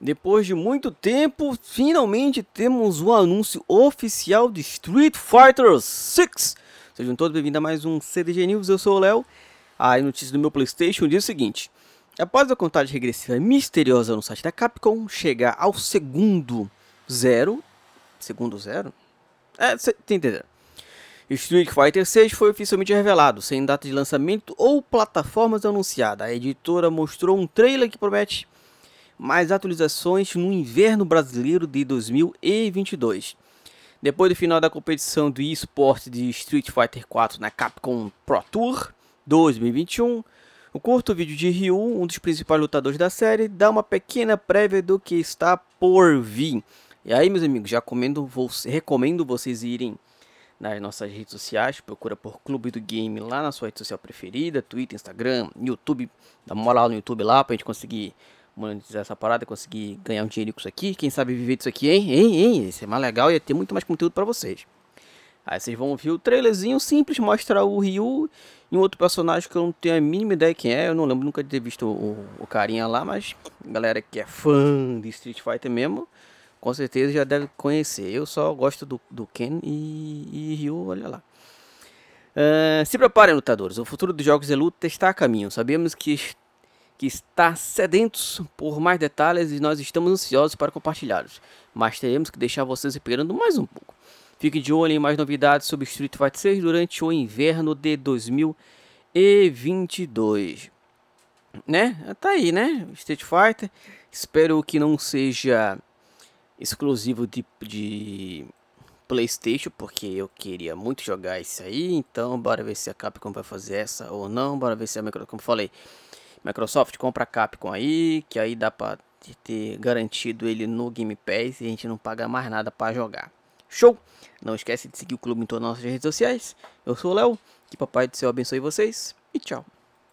Depois de muito tempo, finalmente temos o anúncio oficial de Street Fighter 6. Sejam todos bem-vindos a mais um CDG News, eu sou o Léo. A notícia do meu Playstation diz o seguinte. Após a contagem regressiva misteriosa no site da Capcom chegar ao segundo zero... Segundo zero? É, você entendendo. Street Fighter 6 foi oficialmente revelado, sem data de lançamento ou plataformas anunciada. A editora mostrou um trailer que promete mais atualizações no inverno brasileiro de 2022. Depois do final da competição do eSport de Street Fighter 4 na Capcom Pro Tour 2021, o curto vídeo de Ryu, um dos principais lutadores da série, dá uma pequena prévia do que está por vir. E aí, meus amigos, já comendo, recomendo vocês irem nas nossas redes sociais, procura por Clube do Game lá na sua rede social preferida, Twitter, Instagram, YouTube, dá uma moral no YouTube lá pra gente conseguir monetizar essa parada, conseguir ganhar um dinheiro com isso aqui, quem sabe viver disso aqui, hein, hein, hein, isso é mais legal e ia ter muito mais conteúdo pra vocês. Aí vocês vão ver o trailerzinho simples, mostra o Ryu e um outro personagem que eu não tenho a mínima ideia quem é, eu não lembro nunca de ter visto o, o carinha lá, mas galera que é fã de Street Fighter mesmo, com certeza já deve conhecer. Eu só gosto do, do Ken e, e Ryu, olha lá. Uh, se preparem, lutadores. O futuro dos jogos de luta está a caminho. Sabemos que, que está sedentos por mais detalhes e nós estamos ansiosos para compartilhá-los. Mas teremos que deixar vocês esperando mais um pouco. Fique de olho em mais novidades sobre Street Fighter 6 durante o inverno de 2022. Né? Tá aí, né? Street Fighter. Espero que não seja exclusivo de, de PlayStation, porque eu queria muito jogar isso aí. Então, bora ver se a Capcom vai fazer essa ou não. Bora ver se a Microsoft, como falei, Microsoft compra a Capcom aí, que aí dá pra ter garantido ele no Game Pass e a gente não paga mais nada para jogar. Show! Não esquece de seguir o clube em todas as nossas redes sociais. Eu sou o Léo, que papai do céu abençoe vocês e tchau.